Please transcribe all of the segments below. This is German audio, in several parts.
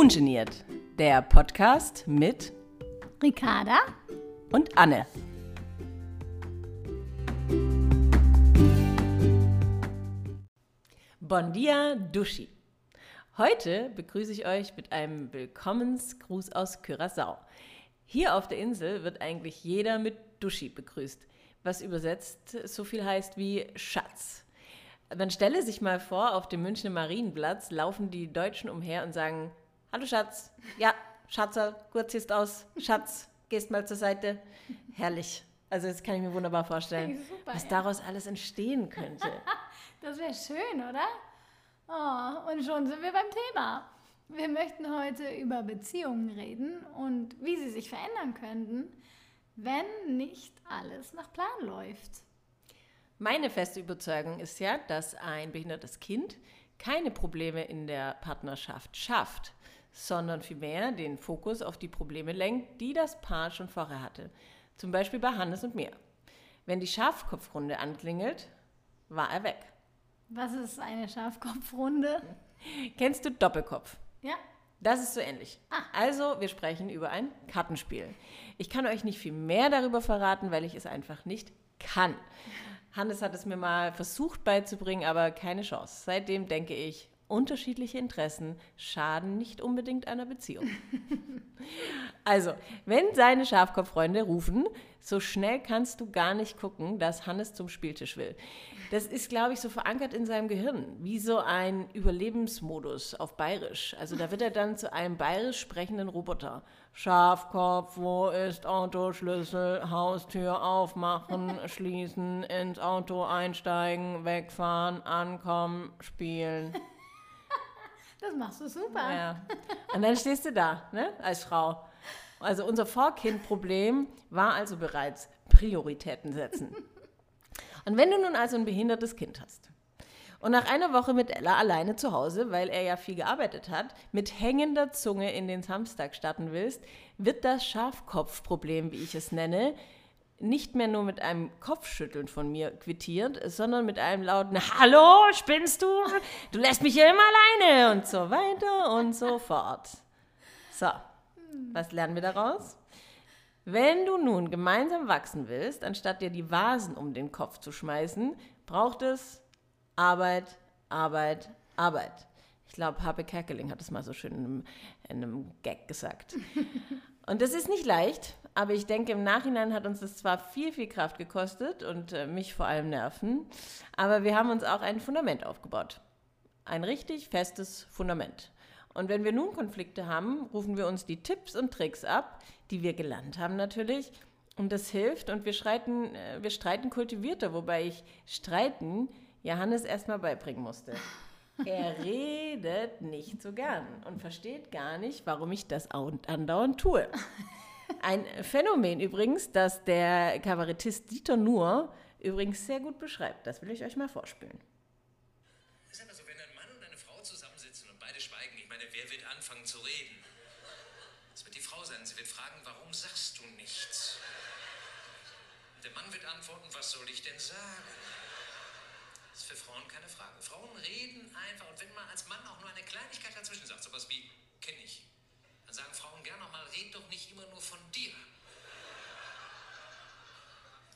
Ungeniert, der Podcast mit Ricarda und Anne. Bon dia, Duschi. Heute begrüße ich euch mit einem Willkommensgruß aus Curaçao. Hier auf der Insel wird eigentlich jeder mit Duschi begrüßt, was übersetzt so viel heißt wie Schatz. Man stelle sich mal vor, auf dem Münchner Marienplatz laufen die Deutschen umher und sagen, hallo Schatz, ja, Schatzer, gut siehst aus, Schatz, gehst mal zur Seite. Herrlich. Also das kann ich mir wunderbar vorstellen, super, was ja. daraus alles entstehen könnte. das wäre schön, oder? Oh, und schon sind wir beim Thema. Wir möchten heute über Beziehungen reden und wie sie sich verändern könnten, wenn nicht alles nach Plan läuft. Meine feste Überzeugung ist ja, dass ein behindertes Kind keine Probleme in der Partnerschaft schafft, sondern vielmehr den Fokus auf die Probleme lenkt, die das Paar schon vorher hatte. Zum Beispiel bei Hannes und mir. Wenn die Schafkopfrunde anklingelt, war er weg. Was ist eine Schafkopfrunde? Kennst du Doppelkopf? Ja. Das ist so ähnlich. Ah. Also, wir sprechen über ein Kartenspiel. Ich kann euch nicht viel mehr darüber verraten, weil ich es einfach nicht kann. Hannes hat es mir mal versucht beizubringen, aber keine Chance. Seitdem denke ich, unterschiedliche Interessen schaden nicht unbedingt einer Beziehung. also, wenn seine Schafkopffreunde rufen, so schnell kannst du gar nicht gucken, dass Hannes zum Spieltisch will. Das ist, glaube ich, so verankert in seinem Gehirn, wie so ein Überlebensmodus auf Bayerisch. Also da wird er dann zu einem bayerisch sprechenden Roboter. Schafkopf, wo ist Autoschlüssel, Haustür aufmachen, schließen, ins Auto einsteigen, wegfahren, ankommen, spielen. Das machst du super. Ja. Und dann stehst du da, ne, als Frau. Also unser Vorkindproblem war also bereits Prioritäten setzen. Und wenn du nun also ein behindertes Kind hast und nach einer Woche mit Ella alleine zu Hause, weil er ja viel gearbeitet hat, mit hängender Zunge in den Samstag starten willst, wird das Schafkopfproblem, wie ich es nenne, nicht mehr nur mit einem Kopfschütteln von mir quittiert, sondern mit einem lauten Hallo, spinnst du? Du lässt mich hier immer alleine und so weiter und so fort. So, was lernen wir daraus? Wenn du nun gemeinsam wachsen willst, anstatt dir die Vasen um den Kopf zu schmeißen, braucht es Arbeit, Arbeit, Arbeit. Ich glaube, Habe Kerkeling hat es mal so schön in einem, in einem Gag gesagt. Und das ist nicht leicht, aber ich denke, im Nachhinein hat uns das zwar viel, viel Kraft gekostet und äh, mich vor allem Nerven, aber wir haben uns auch ein Fundament aufgebaut. Ein richtig festes Fundament. Und wenn wir nun Konflikte haben, rufen wir uns die Tipps und Tricks ab, die wir gelernt haben natürlich. Und das hilft und wir streiten, äh, wir streiten kultivierter, wobei ich streiten Johannes erstmal beibringen musste. Er redet nicht so gern und versteht gar nicht, warum ich das andauernd tue. Ein Phänomen übrigens, das der Kabarettist Dieter Nuhr übrigens sehr gut beschreibt. Das will ich euch mal vorspielen. Ist aber so, wenn ein Mann und eine Frau zusammensitzen und beide schweigen, ich meine, wer wird anfangen zu reden? Es wird die Frau sein. Sie wird fragen, warum sagst du nichts? Und der Mann wird antworten, was soll ich denn sagen? Das ist für Frauen keine Frage. Frauen reden einfach und wenn man als Mann auch nur eine Kleinigkeit dazwischen sagt, sowas wie, kenne ich, dann sagen Frauen gern nochmal, red doch nicht immer nur von dir.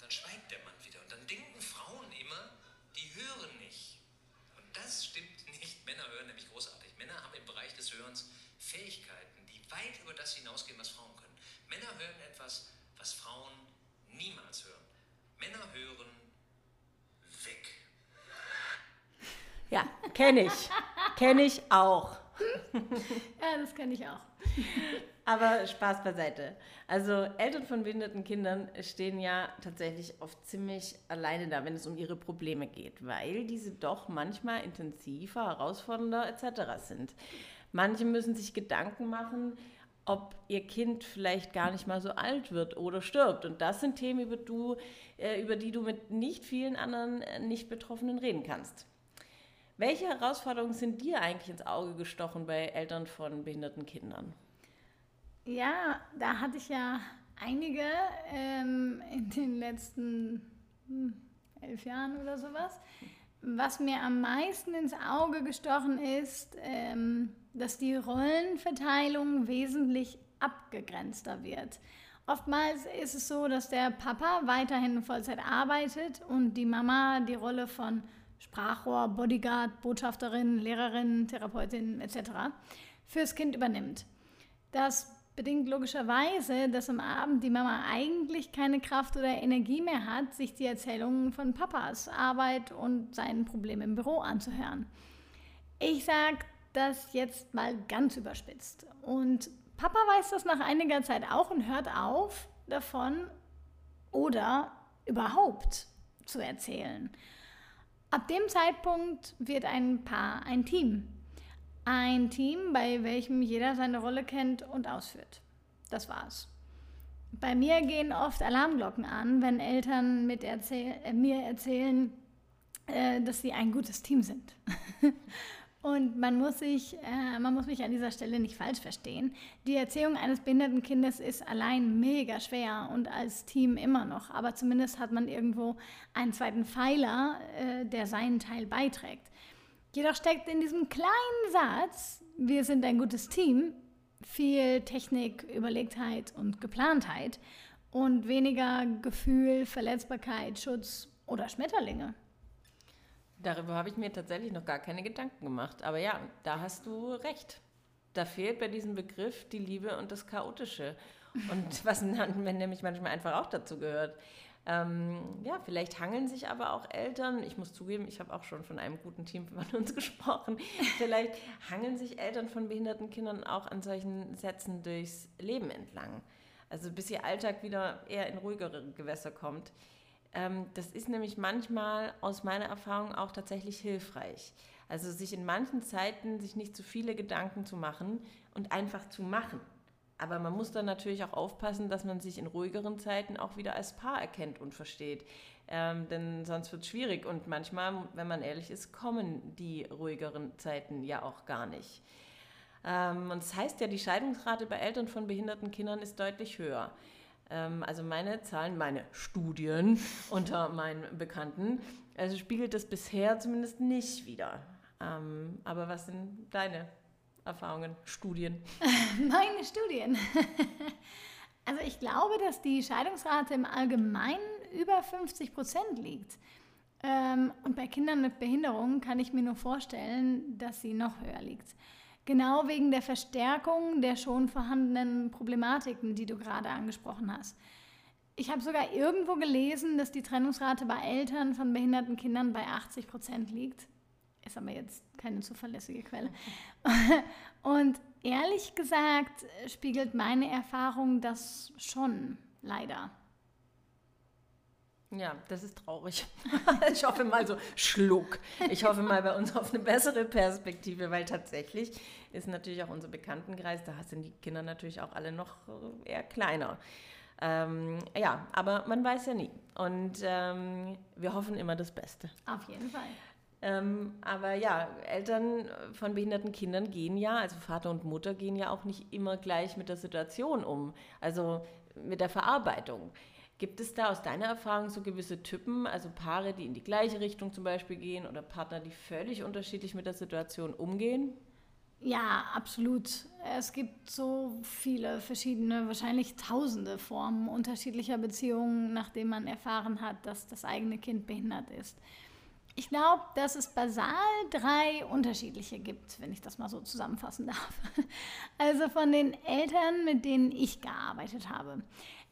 Dann schweigt der Mann wieder und dann denken Frauen immer, die hören nicht. Und das stimmt nicht. Männer hören nämlich großartig. Männer haben im Bereich des Hörens Fähigkeiten, die weit über das hinausgehen, was Frauen können. Männer hören etwas, was Frauen niemals hören. Männer hören weg. Ja, kenne ich. kenne ich auch. ja, das kenne ich auch. Aber Spaß beiseite. Also Eltern von behinderten Kindern stehen ja tatsächlich oft ziemlich alleine da, wenn es um ihre Probleme geht, weil diese doch manchmal intensiver, herausfordernder etc. sind. Manche müssen sich Gedanken machen, ob ihr Kind vielleicht gar nicht mal so alt wird oder stirbt. Und das sind Themen, über, du, äh, über die du mit nicht vielen anderen äh, Nicht-Betroffenen reden kannst. Welche Herausforderungen sind dir eigentlich ins Auge gestochen bei Eltern von behinderten Kindern? Ja, da hatte ich ja einige ähm, in den letzten hm, elf Jahren oder sowas. was mir am meisten ins Auge gestochen ist, ähm, dass die Rollenverteilung wesentlich abgegrenzter wird. Oftmals ist es so, dass der Papa weiterhin Vollzeit arbeitet und die Mama die Rolle von Sprachrohr, Bodyguard, Botschafterin, Lehrerin, Therapeutin etc. fürs Kind übernimmt. Das bedingt logischerweise, dass am Abend die Mama eigentlich keine Kraft oder Energie mehr hat, sich die Erzählungen von Papas Arbeit und seinen Problemen im Büro anzuhören. Ich sage das jetzt mal ganz überspitzt. Und Papa weiß das nach einiger Zeit auch und hört auf davon oder überhaupt zu erzählen. Ab dem Zeitpunkt wird ein Paar ein Team. Ein Team, bei welchem jeder seine Rolle kennt und ausführt. Das war's. Bei mir gehen oft Alarmglocken an, wenn Eltern mit erzähl äh, mir erzählen, äh, dass sie ein gutes Team sind. Und man muss, sich, äh, man muss mich an dieser Stelle nicht falsch verstehen. Die Erziehung eines behinderten Kindes ist allein mega schwer und als Team immer noch. Aber zumindest hat man irgendwo einen zweiten Pfeiler, äh, der seinen Teil beiträgt. Jedoch steckt in diesem kleinen Satz, wir sind ein gutes Team, viel Technik, Überlegtheit und Geplantheit und weniger Gefühl, Verletzbarkeit, Schutz oder Schmetterlinge. Darüber habe ich mir tatsächlich noch gar keine Gedanken gemacht. Aber ja, da hast du recht. Da fehlt bei diesem Begriff die Liebe und das Chaotische. Und was nämlich manchmal einfach auch dazu gehört. Ähm, ja, vielleicht hangeln sich aber auch Eltern, ich muss zugeben, ich habe auch schon von einem guten Team von uns gesprochen, vielleicht hangeln sich Eltern von behinderten Kindern auch an solchen Sätzen durchs Leben entlang. Also bis ihr Alltag wieder eher in ruhigere Gewässer kommt. Ähm, das ist nämlich manchmal aus meiner Erfahrung auch tatsächlich hilfreich. Also sich in manchen Zeiten sich nicht zu viele Gedanken zu machen und einfach zu machen. Aber man muss dann natürlich auch aufpassen, dass man sich in ruhigeren Zeiten auch wieder als Paar erkennt und versteht. Ähm, denn sonst wird es schwierig. Und manchmal, wenn man ehrlich ist, kommen die ruhigeren Zeiten ja auch gar nicht. Ähm, und das heißt ja, die Scheidungsrate bei Eltern von behinderten Kindern ist deutlich höher. Ähm, also meine Zahlen, meine Studien unter meinen Bekannten, also spiegelt das bisher zumindest nicht wieder. Ähm, aber was sind deine Erfahrungen, Studien? meine Studien. also ich glaube, dass die Scheidungsrate im Allgemeinen über 50 Prozent liegt. Ähm, und bei Kindern mit Behinderungen kann ich mir nur vorstellen, dass sie noch höher liegt. Genau wegen der Verstärkung der schon vorhandenen Problematiken, die du gerade angesprochen hast. Ich habe sogar irgendwo gelesen, dass die Trennungsrate bei Eltern von behinderten Kindern bei 80 Prozent liegt. Ist aber jetzt keine zuverlässige Quelle. Und ehrlich gesagt spiegelt meine Erfahrung das schon, leider. Ja, das ist traurig. ich hoffe mal so Schluck. Ich hoffe mal bei uns auf eine bessere Perspektive, weil tatsächlich ist natürlich auch unser Bekanntenkreis, da sind die Kinder natürlich auch alle noch äh, eher kleiner. Ähm, ja, aber man weiß ja nie. Und ähm, wir hoffen immer das Beste. Auf jeden Fall. Ähm, aber ja, Eltern von behinderten Kindern gehen ja, also Vater und Mutter gehen ja auch nicht immer gleich mit der Situation um, also mit der Verarbeitung. Gibt es da aus deiner Erfahrung so gewisse Typen, also Paare, die in die gleiche Richtung zum Beispiel gehen oder Partner, die völlig unterschiedlich mit der Situation umgehen? Ja, absolut. Es gibt so viele verschiedene, wahrscheinlich tausende Formen unterschiedlicher Beziehungen, nachdem man erfahren hat, dass das eigene Kind behindert ist. Ich glaube, dass es basal drei unterschiedliche gibt, wenn ich das mal so zusammenfassen darf. Also von den Eltern, mit denen ich gearbeitet habe.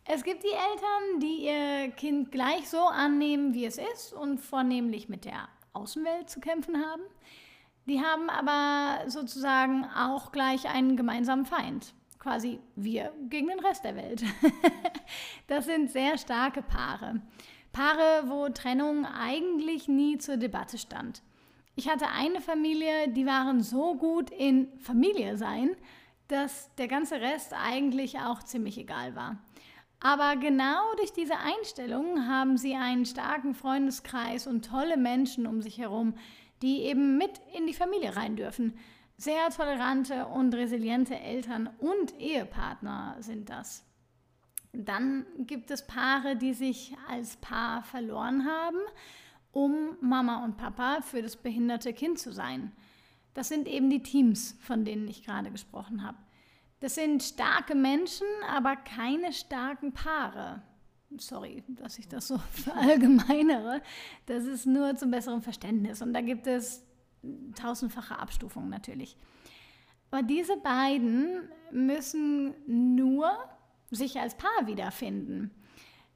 Es gibt die Eltern, die ihr Kind gleich so annehmen, wie es ist und vornehmlich mit der Außenwelt zu kämpfen haben. Die haben aber sozusagen auch gleich einen gemeinsamen Feind. Quasi wir gegen den Rest der Welt. das sind sehr starke Paare. Paare, wo Trennung eigentlich nie zur Debatte stand. Ich hatte eine Familie, die waren so gut in Familie sein, dass der ganze Rest eigentlich auch ziemlich egal war. Aber genau durch diese Einstellung haben sie einen starken Freundeskreis und tolle Menschen um sich herum, die eben mit in die Familie rein dürfen. Sehr tolerante und resiliente Eltern und Ehepartner sind das. Dann gibt es Paare, die sich als Paar verloren haben um Mama und Papa für das behinderte Kind zu sein. Das sind eben die Teams, von denen ich gerade gesprochen habe. Das sind starke Menschen, aber keine starken Paare. Sorry, dass ich das so verallgemeinere. Das ist nur zum besseren Verständnis. Und da gibt es tausendfache Abstufungen natürlich. Aber diese beiden müssen nur sich als Paar wiederfinden.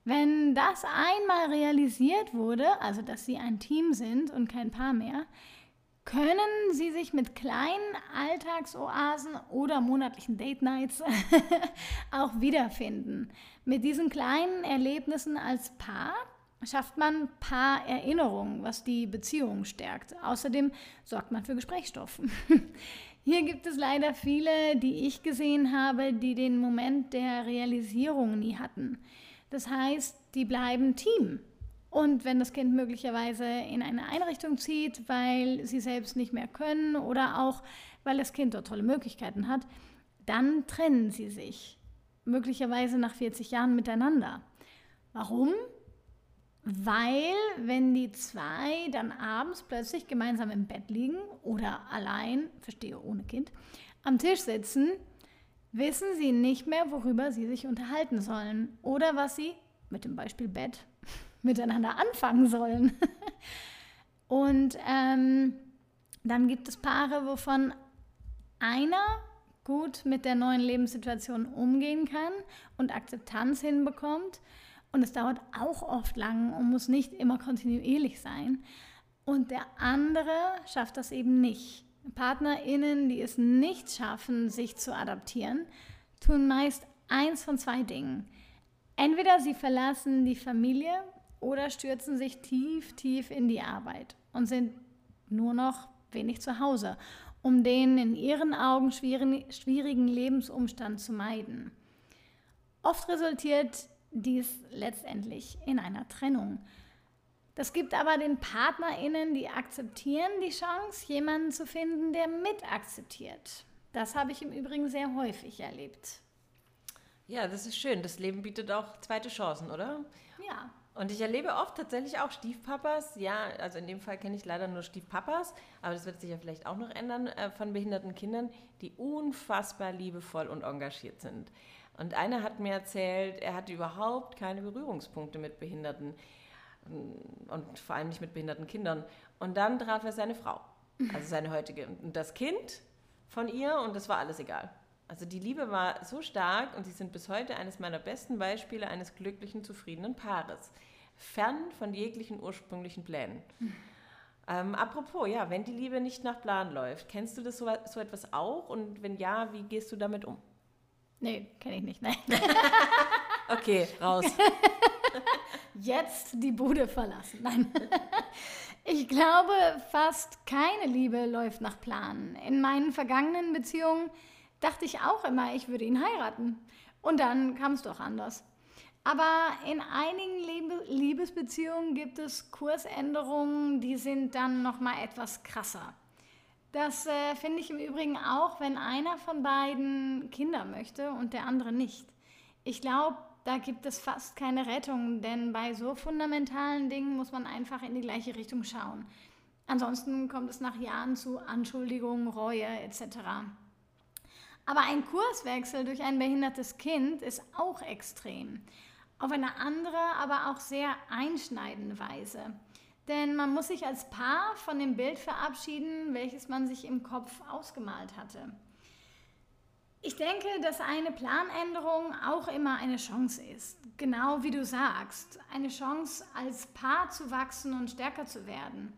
Wenn das einmal realisiert wurde, also dass sie ein Team sind und kein Paar mehr, können sie sich mit kleinen Alltagsoasen oder monatlichen Date Nights auch wiederfinden. Mit diesen kleinen Erlebnissen als Paar schafft man Paarerinnerungen, was die Beziehung stärkt. Außerdem sorgt man für Gesprächsstoff. Hier gibt es leider viele, die ich gesehen habe, die den Moment der Realisierung nie hatten. Das heißt, die bleiben Team. Und wenn das Kind möglicherweise in eine Einrichtung zieht, weil sie selbst nicht mehr können oder auch weil das Kind dort tolle Möglichkeiten hat, dann trennen sie sich. Möglicherweise nach 40 Jahren miteinander. Warum? Weil, wenn die zwei dann abends plötzlich gemeinsam im Bett liegen oder allein, verstehe ohne Kind, am Tisch sitzen, wissen sie nicht mehr, worüber sie sich unterhalten sollen oder was sie, mit dem Beispiel Bett, miteinander anfangen sollen. Und ähm, dann gibt es Paare, wovon einer gut mit der neuen Lebenssituation umgehen kann und Akzeptanz hinbekommt und es dauert auch oft lang und muss nicht immer kontinuierlich sein. Und der andere schafft das eben nicht. PartnerInnen, die es nicht schaffen, sich zu adaptieren, tun meist eins von zwei Dingen. Entweder sie verlassen die Familie oder stürzen sich tief, tief in die Arbeit und sind nur noch wenig zu Hause, um den in ihren Augen schwierigen Lebensumstand zu meiden. Oft resultiert dies letztendlich in einer Trennung. Das gibt aber den PartnerInnen, die akzeptieren, die Chance, jemanden zu finden, der mit akzeptiert. Das habe ich im Übrigen sehr häufig erlebt. Ja, das ist schön. Das Leben bietet auch zweite Chancen, oder? Ja. Und ich erlebe oft tatsächlich auch Stiefpapas, ja, also in dem Fall kenne ich leider nur Stiefpapas, aber das wird sich ja vielleicht auch noch ändern, äh, von behinderten Kindern, die unfassbar liebevoll und engagiert sind. Und einer hat mir erzählt, er hatte überhaupt keine Berührungspunkte mit Behinderten mm, und vor allem nicht mit behinderten Kindern. Und dann traf er seine Frau, also seine heutige, und das Kind von ihr und das war alles egal. Also die Liebe war so stark und sie sind bis heute eines meiner besten Beispiele eines glücklichen, zufriedenen Paares. Fern von jeglichen ursprünglichen Plänen. Ähm, apropos, ja, wenn die Liebe nicht nach Plan läuft, kennst du das so, so etwas auch? Und wenn ja, wie gehst du damit um? Nee, kenne ich nicht, nein. okay, raus. Jetzt die Bude verlassen. Nein. Ich glaube, fast keine Liebe läuft nach Plan. In meinen vergangenen Beziehungen dachte ich auch immer, ich würde ihn heiraten. Und dann kam es doch anders. Aber in einigen Liebesbeziehungen gibt es Kursänderungen, die sind dann noch mal etwas krasser. Das äh, finde ich im Übrigen auch, wenn einer von beiden Kinder möchte und der andere nicht. Ich glaube, da gibt es fast keine Rettung, denn bei so fundamentalen Dingen muss man einfach in die gleiche Richtung schauen. Ansonsten kommt es nach Jahren zu Anschuldigungen, Reue etc. Aber ein Kurswechsel durch ein behindertes Kind ist auch extrem. Auf eine andere, aber auch sehr einschneidende Weise. Denn man muss sich als Paar von dem Bild verabschieden, welches man sich im Kopf ausgemalt hatte. Ich denke, dass eine Planänderung auch immer eine Chance ist. Genau wie du sagst. Eine Chance, als Paar zu wachsen und stärker zu werden.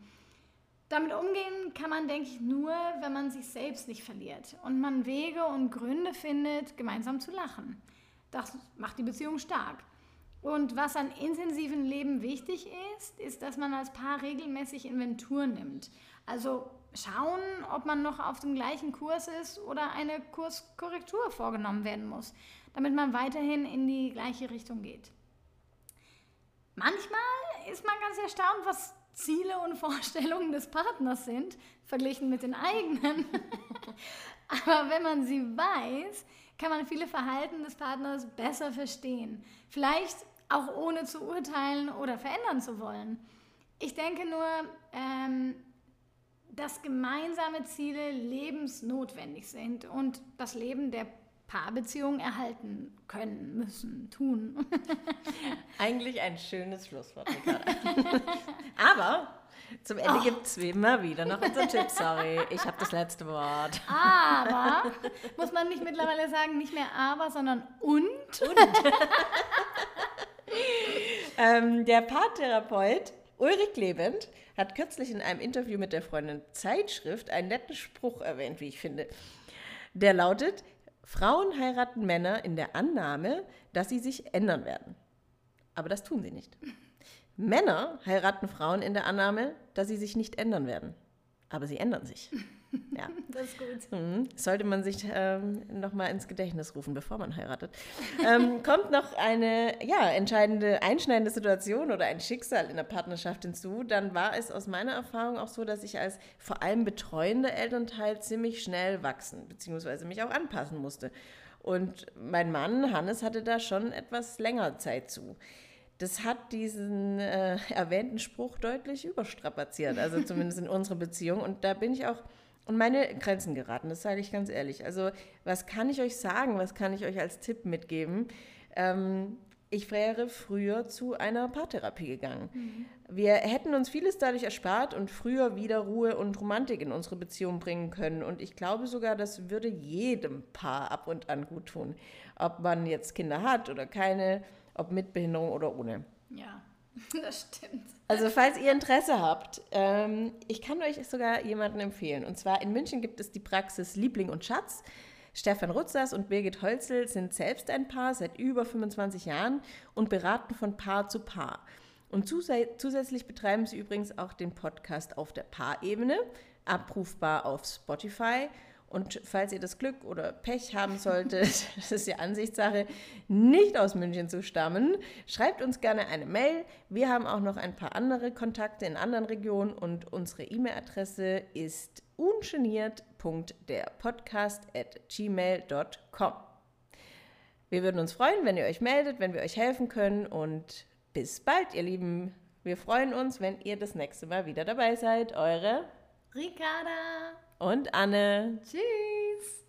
Damit umgehen kann man, denke ich, nur, wenn man sich selbst nicht verliert und man Wege und Gründe findet, gemeinsam zu lachen. Das macht die Beziehung stark. Und was an intensiven Leben wichtig ist, ist, dass man als Paar regelmäßig Inventur nimmt. Also schauen, ob man noch auf dem gleichen Kurs ist oder eine Kurskorrektur vorgenommen werden muss, damit man weiterhin in die gleiche Richtung geht. Manchmal ist man ganz erstaunt, was Ziele und Vorstellungen des Partners sind, verglichen mit den eigenen. Aber wenn man sie weiß, kann man viele Verhalten des Partners besser verstehen. Vielleicht auch ohne zu urteilen oder verändern zu wollen. Ich denke nur, ähm, dass gemeinsame Ziele lebensnotwendig sind und das Leben der Paarbeziehung erhalten können, müssen, tun. Eigentlich ein schönes Schlusswort, Ricarda. Aber zum Ende oh. gibt es wie immer wieder noch unser Tipp. Sorry, ich habe das letzte Wort. Aber, muss man nicht mittlerweile sagen, nicht mehr aber, sondern und? und. ähm, der Paartherapeut Ulrich Lebend hat kürzlich in einem Interview mit der Freundin Zeitschrift einen netten Spruch erwähnt, wie ich finde. Der lautet, Frauen heiraten Männer in der Annahme, dass sie sich ändern werden. Aber das tun sie nicht. Männer heiraten Frauen in der Annahme, dass sie sich nicht ändern werden. Aber sie ändern sich. Ja. Das ist gut. Mhm. Sollte man sich ähm, nochmal ins Gedächtnis rufen, bevor man heiratet. ähm, kommt noch eine ja, entscheidende, einschneidende Situation oder ein Schicksal in der Partnerschaft hinzu, dann war es aus meiner Erfahrung auch so, dass ich als vor allem betreuender Elternteil ziemlich schnell wachsen bzw. mich auch anpassen musste. Und mein Mann Hannes hatte da schon etwas länger Zeit zu das hat diesen äh, erwähnten Spruch deutlich überstrapaziert, also zumindest in unserer Beziehung. Und da bin ich auch an meine Grenzen geraten, das sage ich ganz ehrlich. Also was kann ich euch sagen, was kann ich euch als Tipp mitgeben? Ähm, ich wäre früher zu einer Paartherapie gegangen. Mhm. Wir hätten uns vieles dadurch erspart und früher wieder Ruhe und Romantik in unsere Beziehung bringen können. Und ich glaube sogar, das würde jedem Paar ab und an gut tun. Ob man jetzt Kinder hat oder keine ob mit Behinderung oder ohne. Ja, das stimmt. Also falls ihr Interesse habt, ähm, ich kann euch sogar jemanden empfehlen. Und zwar in München gibt es die Praxis Liebling und Schatz. Stefan Rutzers und Birgit Holzel sind selbst ein Paar seit über 25 Jahren und beraten von Paar zu Paar. Und zus zusätzlich betreiben sie übrigens auch den Podcast auf der Paarebene, abrufbar auf Spotify und falls ihr das Glück oder Pech haben solltet, das ist ja Ansichtssache, nicht aus München zu stammen, schreibt uns gerne eine Mail. Wir haben auch noch ein paar andere Kontakte in anderen Regionen und unsere E-Mail-Adresse ist ungeniert.derpodcast.gmail.com. Wir würden uns freuen, wenn ihr euch meldet, wenn wir euch helfen können und bis bald, ihr Lieben. Wir freuen uns, wenn ihr das nächste Mal wieder dabei seid. Eure Ricarda und Anne. Tschüss.